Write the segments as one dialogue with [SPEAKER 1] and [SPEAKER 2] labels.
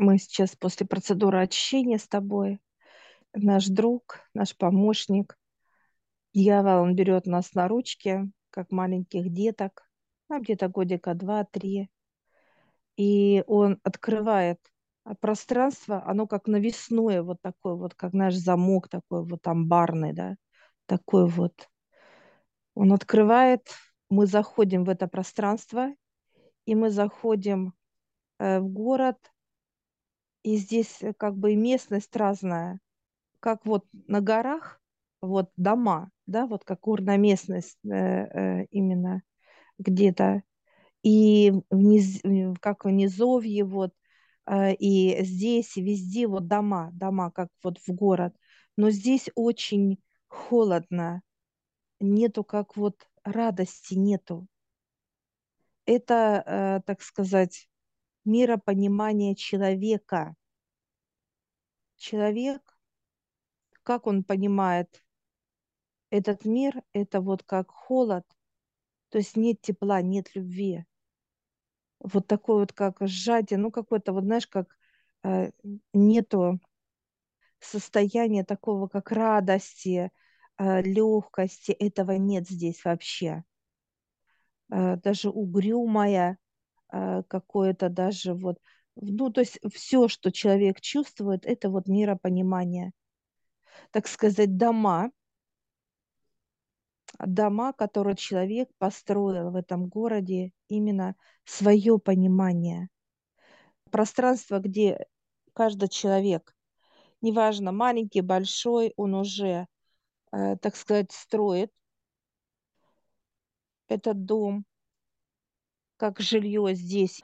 [SPEAKER 1] Мы сейчас после процедуры очищения с тобой. Наш друг, наш помощник. Дьявол, он берет нас на ручки, как маленьких деток, ну, где-то годика два-три. И он открывает а пространство, оно как навесное, вот такое вот, как наш замок такой вот амбарный, да, такой вот. Он открывает, мы заходим в это пространство, и мы заходим э, в город, и здесь э, как бы и местность разная, как вот на горах, вот дома, да, вот как горная местность э, э, именно где-то, и вниз, как в низовье, вот, э, и здесь, и везде вот дома, дома, как вот в город, но здесь очень холодно, нету как вот радости нету. Это, э, так сказать, миропонимание человека. Человек, как он понимает этот мир, это вот как холод, то есть нет тепла, нет любви. Вот такое вот как сжатие, ну какое-то вот, знаешь, как э, нету состояния такого, как радости, э, легкости, этого нет здесь вообще. Э, даже угрюмая, какое-то даже вот, ну, то есть все, что человек чувствует, это вот миропонимание. Так сказать, дома, дома, которые человек построил в этом городе, именно свое понимание. Пространство, где каждый человек, неважно, маленький, большой, он уже, э, так сказать, строит этот дом, как жилье здесь,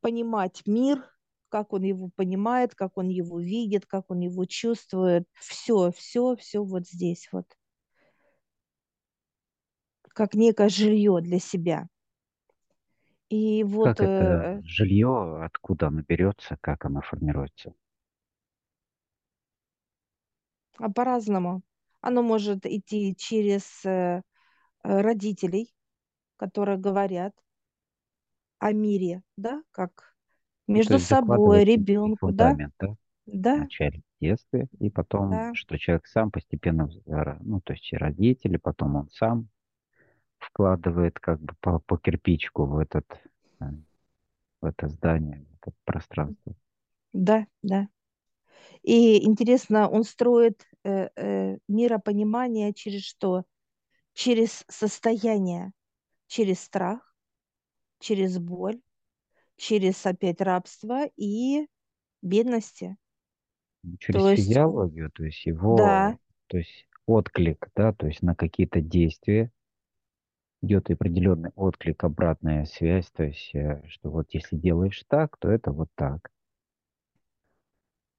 [SPEAKER 1] понимать мир, как он его понимает, как он его видит, как он его чувствует. Все, все, все вот здесь вот. Как некое жилье для себя. И вот...
[SPEAKER 2] Как это
[SPEAKER 1] э,
[SPEAKER 2] жилье, откуда оно берется, как оно формируется?
[SPEAKER 1] а по-разному. Оно может идти через э, родителей, которые говорят о мире, да, как между собой, ребенку, да,
[SPEAKER 2] да, в
[SPEAKER 1] да,
[SPEAKER 2] начале в детстве, и потом,
[SPEAKER 1] да,
[SPEAKER 2] что человек сам постепенно, ну, то есть и родители, потом он сам вкладывает как бы по, по кирпичику в этот, э, в это здание, в это пространство.
[SPEAKER 1] да, да. И интересно, он строит э, э, миропонимание через что? Через состояние, через страх, через боль, через опять рабство и бедности.
[SPEAKER 2] Через
[SPEAKER 1] То есть,
[SPEAKER 2] физиологию, то есть его,
[SPEAKER 1] да,
[SPEAKER 2] то есть отклик, да, то есть на какие-то действия идет определенный отклик, обратная связь, то есть, э, что вот если делаешь так, то это вот так.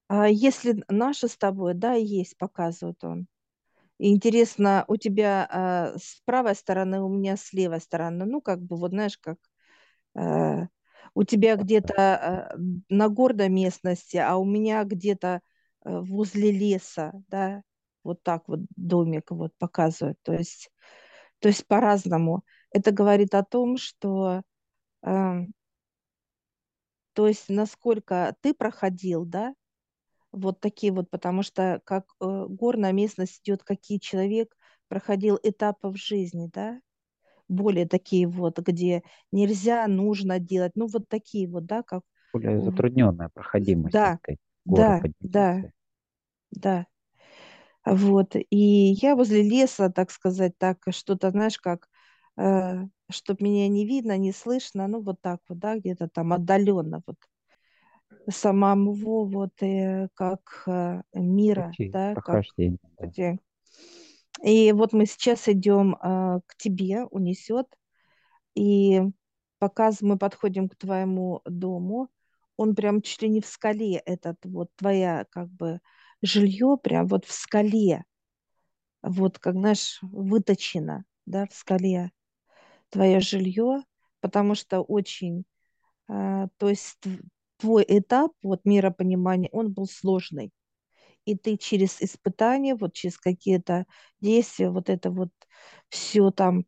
[SPEAKER 1] а если наше с тобой, да, есть, показывает он. Интересно, у тебя а, с правой стороны, у меня с левой стороны, ну, как бы, вот знаешь, как у тебя где-то э, на горной местности, а у меня где-то э, возле леса, да, вот так вот домик вот показывает. То есть, то есть по-разному. Это говорит о том, что, э, то есть насколько ты проходил, да, вот такие вот, потому что как э, горная местность идет, какие человек проходил этапы в жизни, да, более такие вот, где нельзя, нужно делать, ну вот такие вот, да, как
[SPEAKER 2] Более затрудненная проходимость,
[SPEAKER 1] да,
[SPEAKER 2] сказать,
[SPEAKER 1] да, да, да. Вот. И я возле леса, так сказать, так что-то, знаешь, как, э, чтобы меня не видно, не слышно, ну вот так вот, да, где-то там отдаленно, вот самого вот э, как э, мира,
[SPEAKER 2] Пути
[SPEAKER 1] да, как
[SPEAKER 2] да.
[SPEAKER 1] И вот мы сейчас идем э, к тебе, унесет, и пока мы подходим к твоему дому, он прям чуть ли не в скале, этот вот твоя как бы жилье прям вот в скале, вот как, знаешь, выточено, да, в скале твое жилье, потому что очень, а, то есть тв- твой этап вот миропонимания, он был сложный. И ты через испытания, вот через какие-то действия, вот это вот все там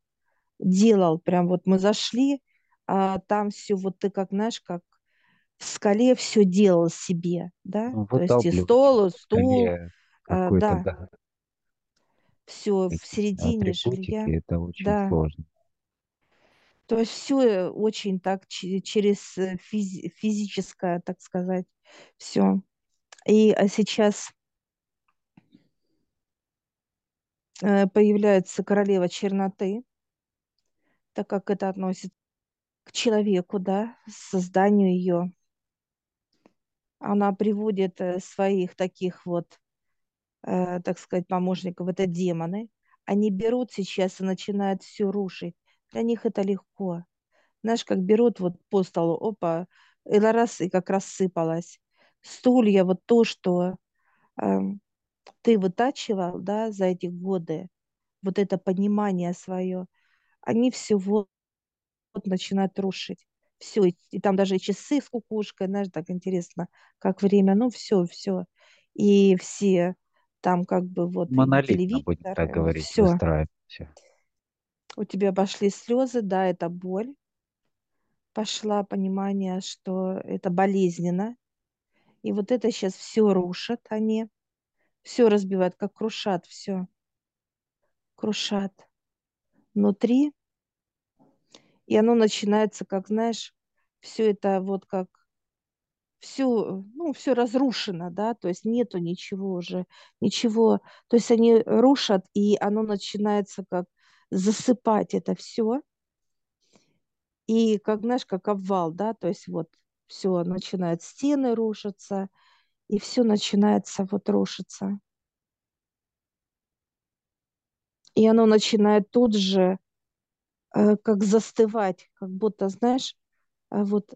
[SPEAKER 1] делал. Прям вот мы зашли, а там все вот ты как, знаешь, как в скале все делал себе, да,
[SPEAKER 2] Ну,
[SPEAKER 1] то есть и стол, и стул,
[SPEAKER 2] какой-то,
[SPEAKER 1] да,
[SPEAKER 2] да,
[SPEAKER 1] все в середине жилья,
[SPEAKER 2] это очень
[SPEAKER 1] да.
[SPEAKER 2] сложно.
[SPEAKER 1] То есть все очень так че- через э, физи- физическое, так сказать, все. И а сейчас э, появляется королева черноты, так как это относится к человеку, да, созданию ее. Она приводит э, своих таких вот, э, так сказать, помощников, это демоны. Они берут сейчас и начинают все рушить. Для них это легко. Знаешь, как берут вот по столу, опа, и раз, и как рассыпалось. Стулья, вот то, что эм, ты вытачивал, да, за эти годы, вот это понимание свое, они все вот начинают рушить. Все, и, и там даже и часы с кукушкой, знаешь, так интересно, как время, ну все, все. И все там как бы вот
[SPEAKER 2] Монолитно,
[SPEAKER 1] телевизор,
[SPEAKER 2] так говорить,
[SPEAKER 1] все. У тебя пошли слезы, да, это боль. Пошла понимание, что это болезненно. И вот это сейчас все рушат они, все разбивают, как крушат, все крушат внутри. И оно начинается, как, знаешь, все это вот как все, ну, все разрушено, да, то есть нету ничего уже, ничего, то есть они рушат, и оно начинается как засыпать это все, и как, знаешь, как обвал, да, то есть вот все начинает стены рушиться, и все начинается вот рушиться. И оно начинает тут же э, как застывать, как будто, знаешь, э, вот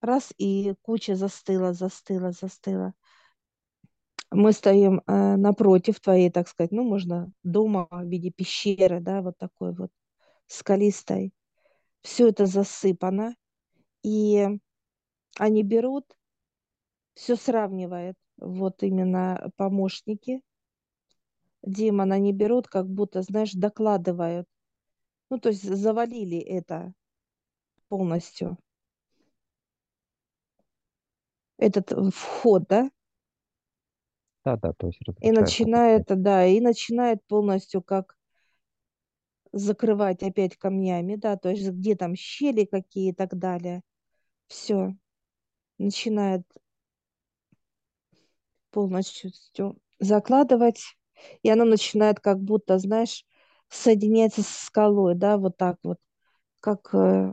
[SPEAKER 1] раз и куча застыла, застыла, застыла. Мы стоим э, напротив твоей, так сказать, ну, можно дома в виде пещеры, да, вот такой вот скалистой. Все это засыпано, и они берут, все сравнивают, вот именно помощники. Демона, они берут, как будто, знаешь, докладывают. Ну, то есть завалили это полностью, этот э, вход, да,
[SPEAKER 2] Да-да, то есть
[SPEAKER 1] и начинает, да, и начинает полностью как закрывать опять камнями, да, то есть где там щели какие и так далее. Все, начинает полностью закладывать, и оно начинает как будто, знаешь, соединяться с скалой, да, вот так вот, как э,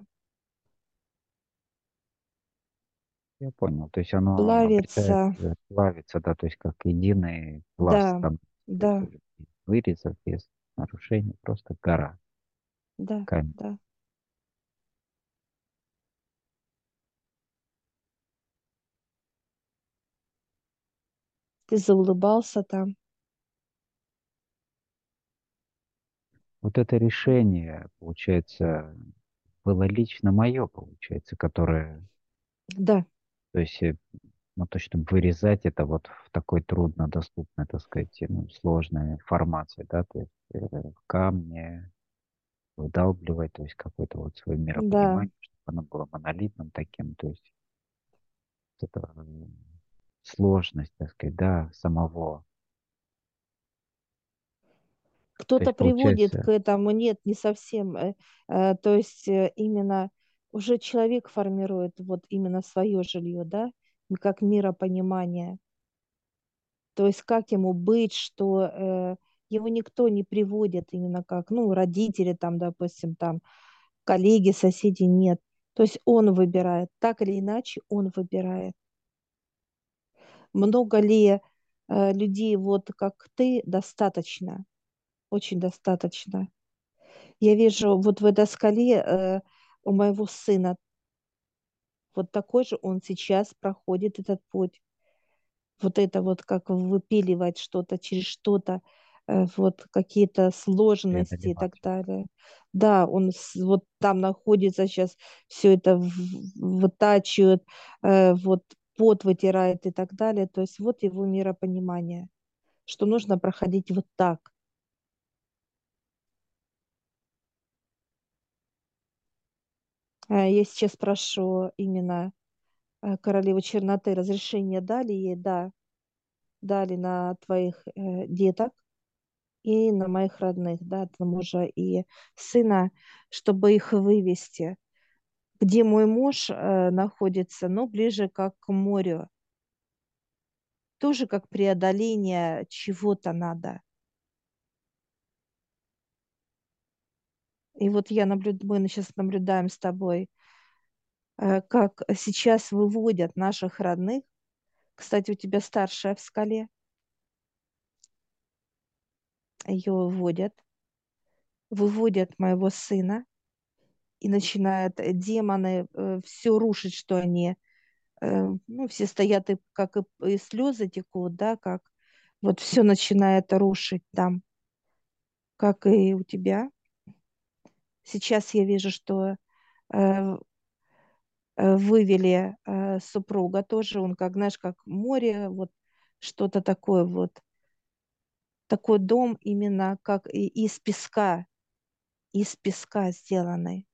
[SPEAKER 2] Я понял. То есть оно
[SPEAKER 1] плавится,
[SPEAKER 2] плавится, да, то есть как единый пласт
[SPEAKER 1] да,
[SPEAKER 2] там,
[SPEAKER 1] да,
[SPEAKER 2] вырезов, без нарушений, просто гора
[SPEAKER 1] да,
[SPEAKER 2] камень.
[SPEAKER 1] да. Ты заулыбался там,
[SPEAKER 2] Вот это решение, получается, было лично мое, получается, которое,
[SPEAKER 1] да,
[SPEAKER 2] то есть, э, ну, то, чтобы вырезать это вот в такой труднодоступной, так сказать, ну, сложной формации, да, то есть э, в камне выдалбливать, то есть какое-то вот свое
[SPEAKER 1] да.
[SPEAKER 2] миропонимание, чтобы оно было монолитным таким, то есть это м, сложность, так сказать, да, самого. То
[SPEAKER 1] Кто-то приводит к
[SPEAKER 2] получается,
[SPEAKER 1] этому, нет, не совсем. э, э, То есть э, именно уже человек формирует вот именно свое жилье, да, как миропонимание. То есть как ему быть, что его никто не приводит именно как, ну, родители там, допустим, там, коллеги, соседи, нет. То есть он выбирает, так или иначе он выбирает. Много ли э, людей, вот как ты, достаточно, очень достаточно. Я вижу вот в этой скале э, у моего сына вот такой же он сейчас проходит этот путь. Вот это вот как выпиливать что-то через что-то, э, вот какие-то сложности и так далее. Да, он с- вот там находится сейчас, все это в- вытачивает, э, вот пот вытирает и так далее. То есть вот его миропонимание, что нужно проходить вот так. Э, Я сейчас прошу именно э, королевы черноты разрешение дали ей, да, дали на твоих э, деток и на моих родных, да, на мужа и сына, чтобы их вывести. Где мой муж э, находится, ну, ближе как к морю. Тоже как преодоление чего-то надо. И вот я наблюдаю, мы сейчас наблюдаем с тобой, э, как сейчас выводят наших родных. Кстати, у тебя старшая в скале. Ее выводят. Выводят моего сына. И начинают демоны э, все рушить, что они... Э, ну, все стоят, и, как и, и слезы текут, да, как вот все начинает рушить там, как и у тебя. Сейчас я вижу, что э, э, вывели э, супруга тоже, он как, знаешь, как море, вот что-то такое вот, такой дом именно как из песка, из песка сделанный.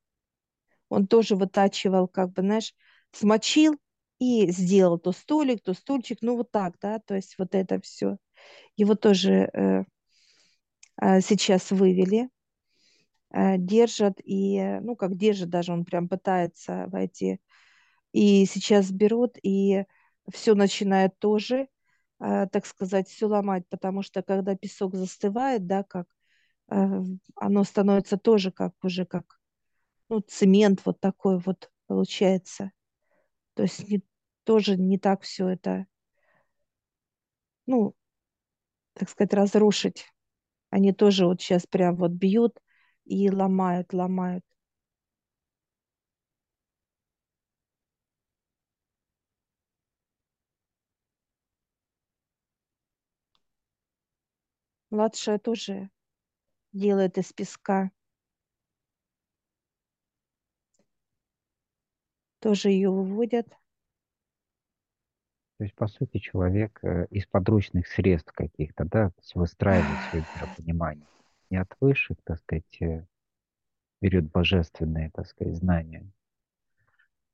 [SPEAKER 1] Он тоже вытачивал, как бы, знаешь, смочил и сделал то столик, то стульчик, ну вот так, да, то есть вот это все. Его тоже э, э, сейчас вывели, э, держат и, э, ну как держит даже, он прям пытается войти И сейчас берут и все начинает тоже, э, так сказать, все ломать, потому что когда песок застывает, да, как э, оно становится тоже как уже как ну, цемент вот такой вот получается. То есть не, тоже не так все это, ну, так сказать, разрушить. Они тоже вот сейчас прям вот бьют и ломают, ломают. Младшая тоже делает из песка. Тоже ее выводят.
[SPEAKER 2] То есть, по сути, человек э, из подручных средств каких-то, да, выстраивает свое миропонимание. Не от высших, так сказать, э, берет божественные, так сказать, знания.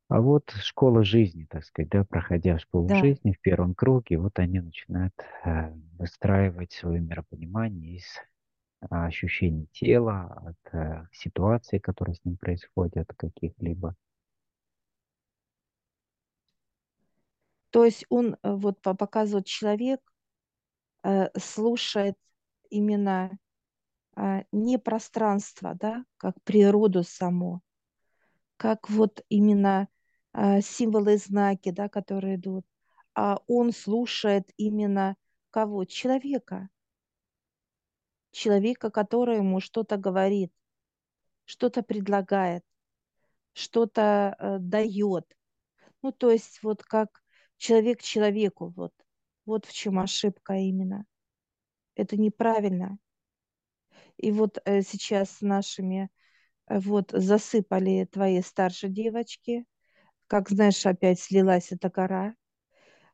[SPEAKER 2] А вот школа жизни, так сказать, да, проходя школу
[SPEAKER 1] Да,
[SPEAKER 2] жизни в первом круге, вот они начинают э, выстраивать свое миропонимание из а, ощущений тела, от ситуации, которые с ним происходят, каких-либо.
[SPEAKER 1] То есть он э, вот по- показывает человек, э, слушает именно а, не пространство, да, как природу само, как вот именно а, символы и знаки, да, которые идут, а он слушает именно кого? Человека. Человека, который ему что-то говорит, что-то предлагает, что-то э, дает. Ну, то есть вот как человек человеку, вот. Вот в чем ошибка именно. Это неправильно. И вот э, сейчас нашими э, вот засыпали твои старшие девочки, как знаешь, опять слилась эта гора,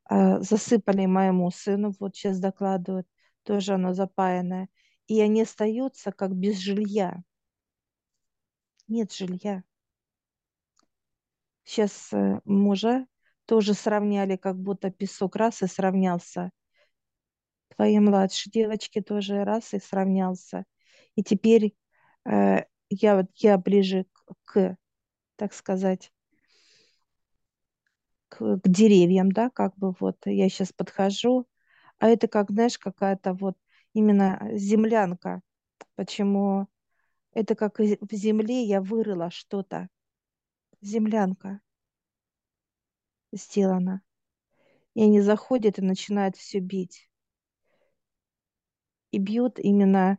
[SPEAKER 1] А, засыпали моему сыну, вот сейчас докладывают, тоже оно запаянное, и они остаются как без жилья. Нет жилья. Сейчас э, мужа тоже сравняли, как будто песок раз и сравнялся. Твои младшие девочки тоже раз и сравнялся. И теперь э, я вот я ближе к, к, так сказать, к, к деревьям, да, как бы вот я сейчас подхожу, а это как, знаешь, какая-то вот именно землянка. Почему? Это как в земле я вырыла что-то. Землянка сделана. И они заходят и начинают все бить. И бьют именно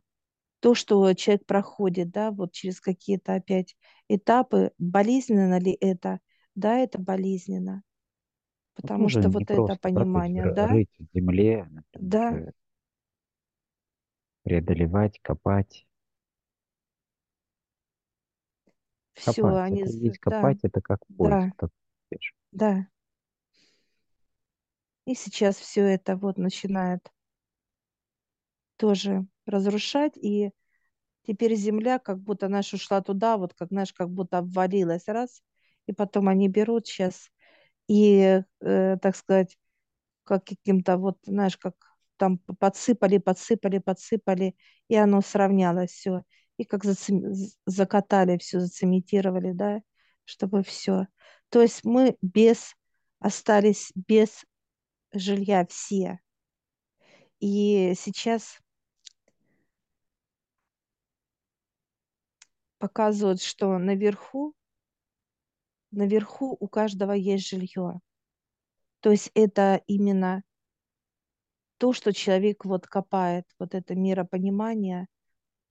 [SPEAKER 1] то, что человек проходит, да, вот через какие-то опять этапы. Болезненно ли это? Да, это болезненно.
[SPEAKER 2] Ну,
[SPEAKER 1] Потому
[SPEAKER 2] тоже
[SPEAKER 1] что вот это понимание, да,
[SPEAKER 2] рыть в земле, например,
[SPEAKER 1] да,
[SPEAKER 2] преодолевать, копать.
[SPEAKER 1] все,
[SPEAKER 2] Копать.
[SPEAKER 1] они,
[SPEAKER 2] Это есть
[SPEAKER 1] да,
[SPEAKER 2] копать, это как поиск.
[SPEAKER 1] да,
[SPEAKER 2] сказать.
[SPEAKER 1] да. И сейчас все это вот начинает тоже разрушать, и теперь земля как будто, знаешь, ушла туда, вот как, знаешь, как будто обвалилась раз, и потом они берут сейчас и, э, так сказать, как каким-то вот, знаешь, как там подсыпали, подсыпали, подсыпали, и оно сравнялось все. И как зацем... закатали все, зацементировали, да, чтобы все. То есть мы без, остались без жилья все. И сейчас показывают, что наверху, наверху у каждого есть жилье. То есть это именно то, что человек вот копает, вот это миропонимание.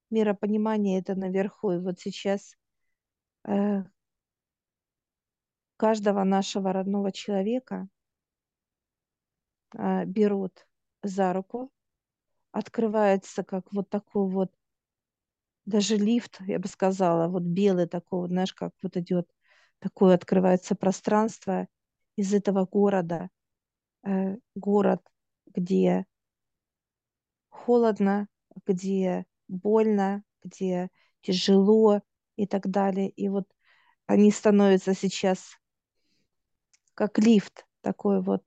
[SPEAKER 1] Миропонимание это наверху. И вот сейчас э, каждого нашего родного человека берут за руку, открывается как вот такой вот, даже лифт, я бы сказала, вот белый такой, знаешь, как вот идет, такое открывается пространство из этого города, э, город, где холодно, где больно, где тяжело и так далее. И вот они становятся сейчас как лифт такой вот.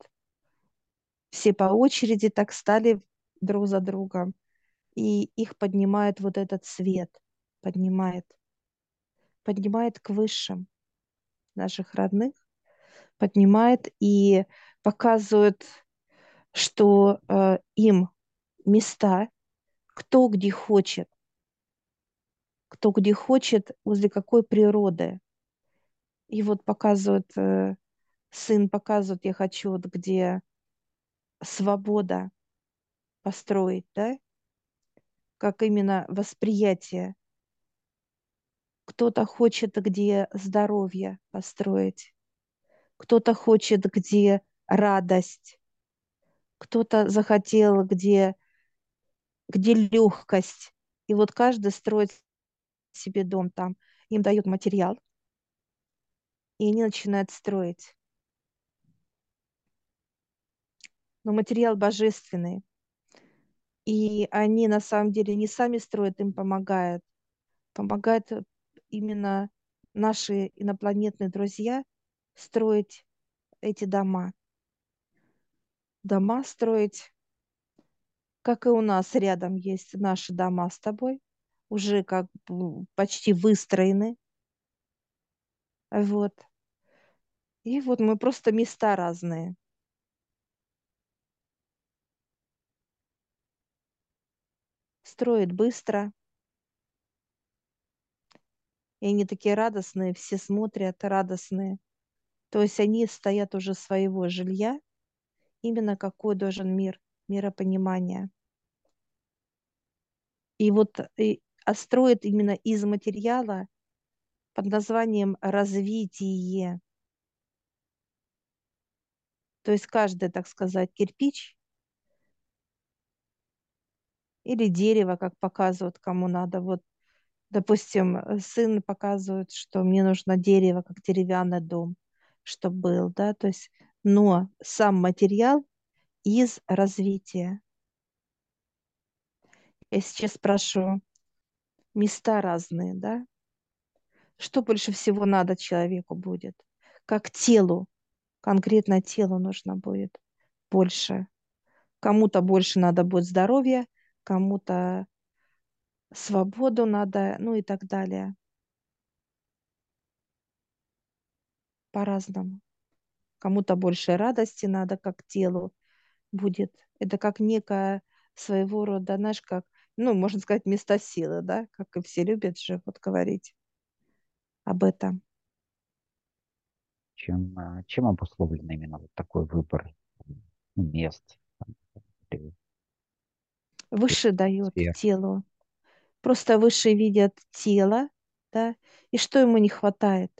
[SPEAKER 1] Все по очереди так стали друг за другом. И их поднимает вот этот свет, поднимает, поднимает к высшим наших родных, поднимает и показывает, что э, им места, кто где хочет, кто где хочет, возле какой природы. И вот показывает, э, сын показывает, я хочу вот где свобода построить, да, как именно восприятие. Кто-то хочет, где здоровье построить, кто-то хочет, где радость, кто-то захотел, где, где легкость. И вот каждый строит себе дом там. Им дают материал, и они начинают строить. Но материал божественный. И они на самом деле не сами строят, им помогают. Помогают именно наши инопланетные друзья строить эти дома. Дома строить, как и у нас рядом есть наши дома с тобой, уже как почти выстроены. Вот. И вот мы просто места разные. Строит быстро. И они такие радостные, все смотрят радостные. То есть они стоят уже своего жилья, именно какой должен мир, миропонимание. И вот и, а строят именно из материала под названием развитие. То есть каждый, так сказать, кирпич или дерево, как показывают, кому надо. Вот, допустим, сын показывает, что мне нужно дерево, как деревянный дом, чтобы был, да, то есть, но сам материал из развития. Я сейчас спрашиваю, места разные, да? Что больше всего надо человеку будет? Как телу, конкретно телу нужно будет больше. Кому-то больше надо будет здоровья, кому-то свободу надо, ну и так далее. По-разному. Кому-то больше радости надо, как телу будет. Это как некая своего рода, знаешь, как, ну, можно сказать, место силы, да, как и все любят же вот говорить об этом.
[SPEAKER 2] Чем, а, чем обусловлен именно вот такой выбор мест?
[SPEAKER 1] Выше дает телу. Просто выше видят тело, да, и что ему не хватает.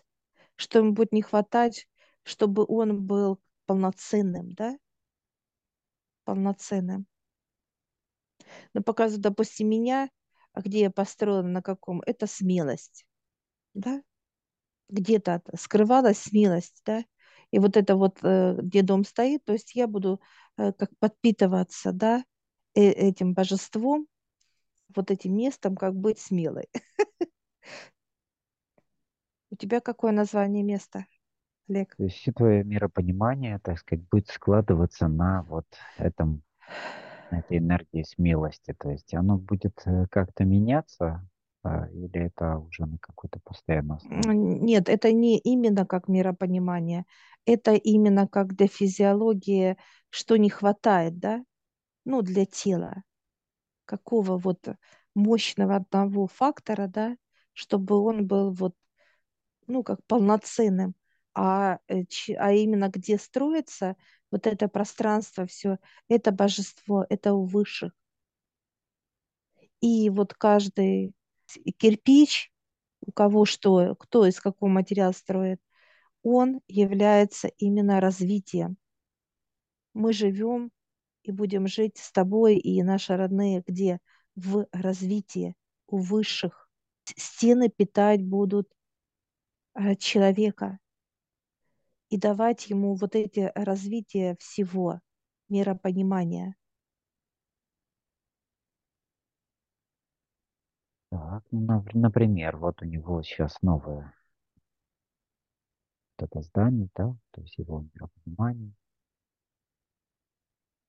[SPEAKER 1] Что ему будет не хватать, чтобы он был полноценным, да, полноценным. Но показывают, допустим, меня, а где я построена, на каком, это смелость, да, где-то скрывалась смелость, да, и вот это вот, э, где дом стоит, то есть я буду э, как подпитываться, да, этим божеством, вот этим местом, как быть смелой. У тебя какое название места? Олег.
[SPEAKER 2] То есть все твое миропонимание, так сказать, будет складываться на вот этом, на этой энергии смелости. То есть оно будет э, как-то меняться, а, или это уже на какой-то постоянной основе?
[SPEAKER 1] Нет, это не именно как миропонимание, это именно как для физиологии, что не хватает, да, ну, для тела, какого вот мощного одного фактора, да, чтобы он был вот, ну, как полноценным, а, э, а именно где строится вот это пространство, все, это божество, это у высших. И вот каждый кирпич, у кого что, кто из какого материала строит, он является именно развитием. Мы живем и будем жить с тобой и наши родные где? В развитии, у высших. Стены питать будут э, человека и давать ему вот эти развития всего, миропонимания.
[SPEAKER 2] Так, ну, например, вот у него сейчас новое вот это здание, да, то есть его миропонимание.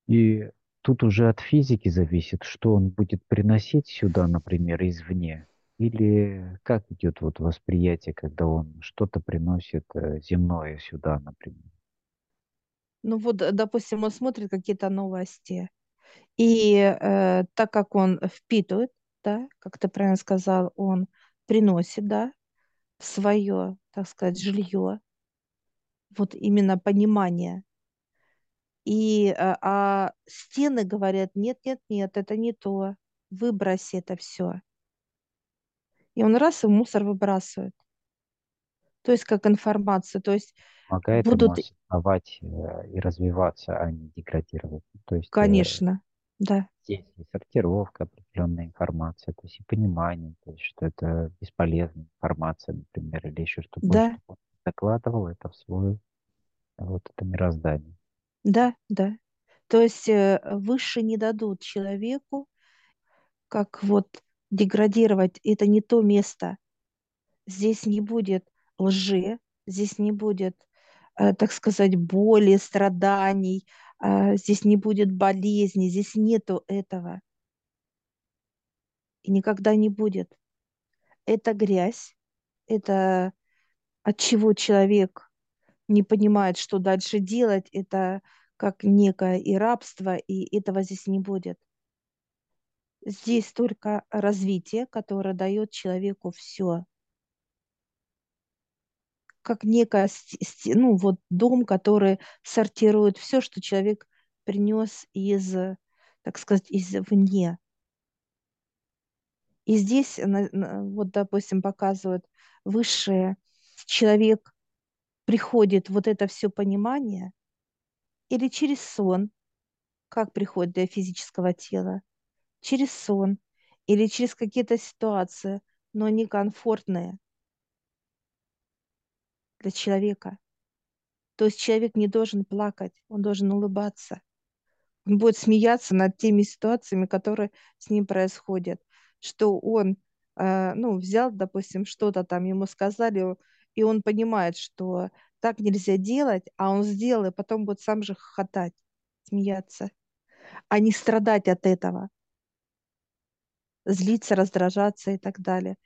[SPEAKER 2] И тут уже от физики зависит, что он будет приносить сюда, например, извне. Или как идет вот восприятие, когда он что-то приносит э, земное сюда, например.
[SPEAKER 1] Ну вот, э, допустим, он смотрит какие-то новости, и э, так как он впитывает, да, как ты правильно сказал, он приносит, да, свое, так сказать, жилье, вот именно понимание. И, а, а стены говорят, нет, нет, нет, это не то, выбрось это все. И он раз и в мусор выбрасывает. То есть как информацию. То есть
[SPEAKER 2] Помогает ему
[SPEAKER 1] будут,
[SPEAKER 2] осознавать э, и развиваться, а не деградировать. То есть э,
[SPEAKER 1] конечно, да,
[SPEAKER 2] здесь и сортировка определенной информации, то есть и понимание, то есть что это бесполезная информация, например, или еще что-то,
[SPEAKER 1] да,
[SPEAKER 2] чтобы он закладывал это в свое вот это мироздание.
[SPEAKER 1] Да, да. То есть э, выше не дадут человеку, как вот деградировать. Это не то место. Здесь не будет лжи, здесь не будет, э, так сказать, боли, страданий, э, здесь не будет болезни, здесь нету этого и никогда не будет. Это грязь, это от чего человек не понимает, что дальше делать, это как некое и рабство, и этого здесь не будет. Здесь только развитие, которое дает человеку все, как сти- ну вот дом, который сортирует все, что человек принес из, так сказать, извне. И здесь, вот, допустим, показывают высшее, человек приходит вот это все понимание или через сон, как приходит для физического тела, через сон или через какие-то ситуации, но некомфортные для человека. То есть человек не должен плакать, он должен улыбаться. Он будет смеяться над теми ситуациями, которые с ним происходят. Что он, э, ну, взял, допустим, что-то там ему сказали, и он понимает, что так нельзя делать, а он сделал, и потом будет сам же хохотать, смеяться, а не страдать от этого, злиться, раздражаться и так далее.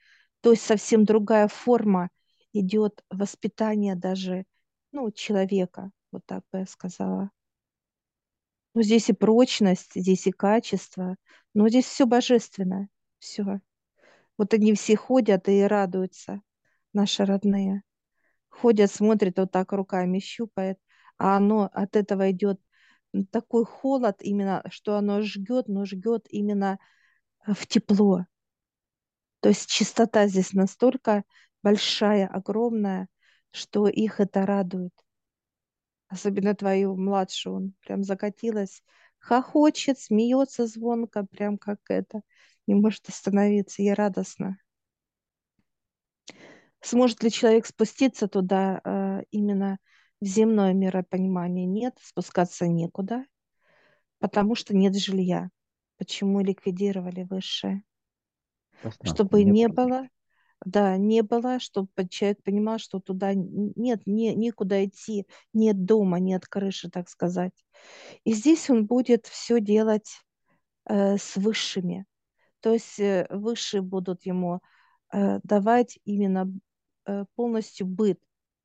[SPEAKER 1] То есть совсем другая форма идет воспитание даже, ну, человека, вот так бы я сказала. Ну, здесь и прочность, здесь и качество, но здесь все божественное, все. Вот они все ходят и радуются, наши родные. Ходят, смотрят, вот так руками щупает, а оно от этого идет такой холод именно, что оно жгет, но жгет именно э, в тепло. То есть чистота здесь настолько большая, огромная, что их это радует. Особенно твою младшую, он прям закатилась, хохочет, смеется звонко, прям как это, не может остановиться, ей радостно. Сможет ли человек спуститься туда э, именно в земное миропонимание? Нет, спускаться некуда, потому что нет жилья. Почему ликвидировали высшее? Чтобы
[SPEAKER 2] не
[SPEAKER 1] не
[SPEAKER 2] было.
[SPEAKER 1] да, не было, чтобы человек понимал, что туда нет, не, некуда идти, нет дома, нет крыши, так сказать. И здесь он будет все делать э, с высшими. То есть э, высшие будут ему э, давать именно полностью быт,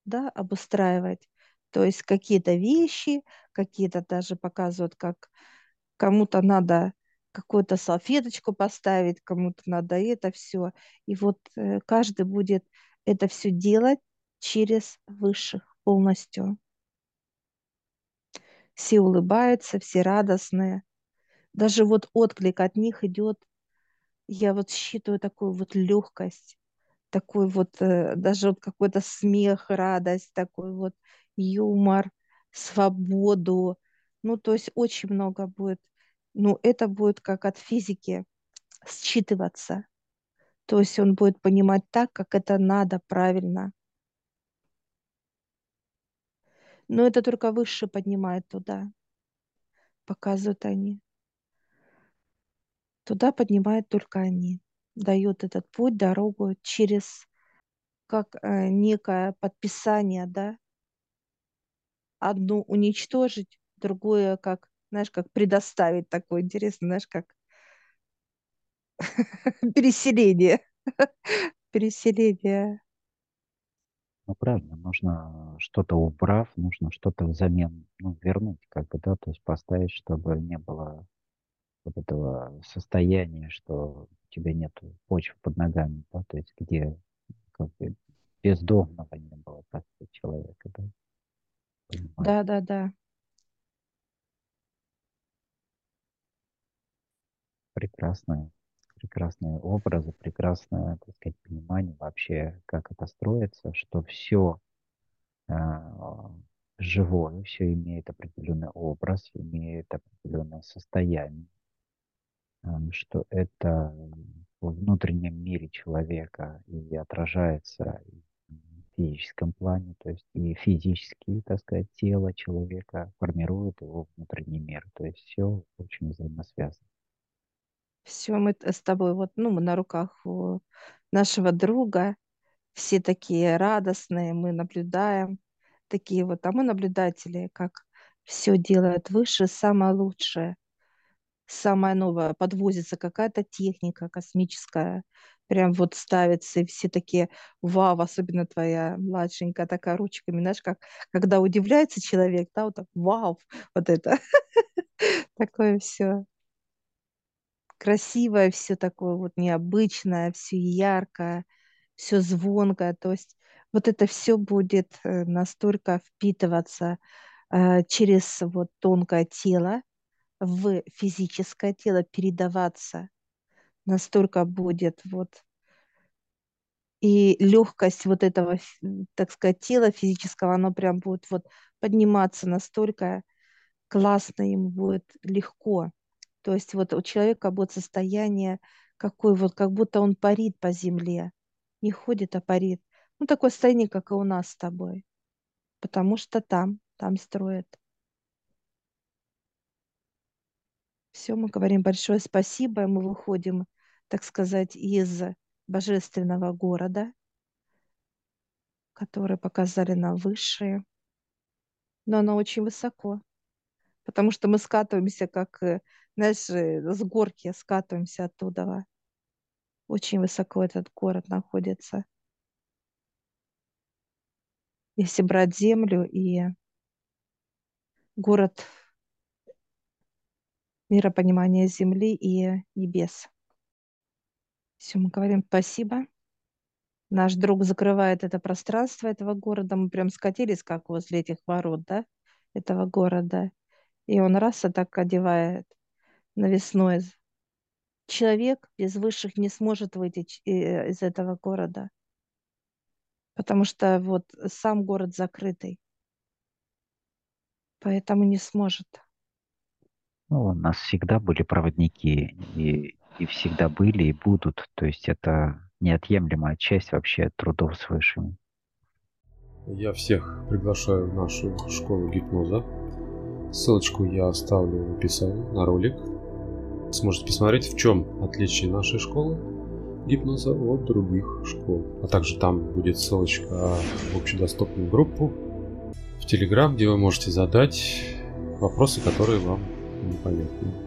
[SPEAKER 1] да, обустраивать. То есть какие-то вещи, какие-то даже показывают, как кому-то надо какую-то салфеточку поставить, кому-то надо это все. И вот э, каждый будет это все делать через высших полностью. Все улыбаются, все радостные. Даже вот отклик от них идет, я вот считаю такую вот легкость, такой вот э, даже вот какой-то смех, радость, такой вот юмор, свободу. Ну, то есть очень много будет. Ну, это будет как от физики считываться. То есть он будет понимать так, как это надо правильно. Но это только выше поднимает туда, показывают они. Туда поднимают только они. Дают этот путь, дорогу через как э, некое подписание, да, одну уничтожить, другое как, знаешь, как предоставить такое интересно, знаешь, как переселение. Переселение.
[SPEAKER 2] Ну, правильно, нужно что-то убрав, нужно что-то взамен, ну, вернуть, как бы, да, то есть поставить, чтобы не было вот этого состояния, что тебя нет почвы под ногами, да, то есть где как бы бездомного не было, так человека, да, понимать.
[SPEAKER 1] Да, да, да.
[SPEAKER 2] Прекрасные, прекрасные образы, прекрасное, так сказать, понимание вообще, как это строится, что все а, живое, все имеет определенный образ, имеет определенное состояние, что это в внутреннем мире человека и отражается в физическом плане, то есть и физически, так сказать, тело человека формирует его внутренний мир, то есть все очень взаимосвязано.
[SPEAKER 1] Все, мы с тобой вот, ну, мы на руках у нашего друга, все такие радостные, мы наблюдаем, такие вот, а мы наблюдатели, как все делают выше, самое лучшее, самое новое, подвозится какая-то техника космическая, прям вот ставится, и все такие, вау, особенно твоя младшенькая такая ручками, знаешь, как когда удивляется человек, да, вот так, вау, вот это, такое все красивое, все такое вот необычное, все яркое, все звонкое. То есть вот это все будет э, настолько впитываться э, через вот тонкое тело в физическое тело, передаваться. Настолько будет вот и легкость вот этого, так сказать, тела физического, оно прям будет вот подниматься настолько классно, ему будет легко. То есть вот у человека будет состояние какое вот, как будто он парит по земле. Не ходит, а парит. Ну, такое состояние, как и у нас с тобой. Потому что там, там строят. Все, мы говорим большое спасибо, мы выходим, так сказать, из божественного города, который показали нам высшие. Но оно очень высоко, потому что мы скатываемся, как э, знаешь, э, с горки скатываемся оттуда. Очень высоко этот город находится. Если брать землю и город миропонимания земли и небес. Все, мы говорим спасибо. Наш друг закрывает это пространство этого города. Мы прям скатились, как возле этих ворот, да, этого города. И он раз и так одевает навесной. Человек без высших не сможет выйти э, из этого города, потому что вот сам город закрытый, поэтому не сможет.
[SPEAKER 2] Ну, у нас всегда были проводники, и, и всегда были, и будут. То есть это неотъемлемая часть вообще трудов с высшими.
[SPEAKER 3] Я всех приглашаю в нашу школу гипноза. Ссылочку я оставлю в описании на ролик. Сможете посмотреть, в чем отличие нашей школы гипноза от других школ. А также там будет ссылочка в общедоступную группу в Телеграм, где вы можете задать вопросы, которые вам непонятны.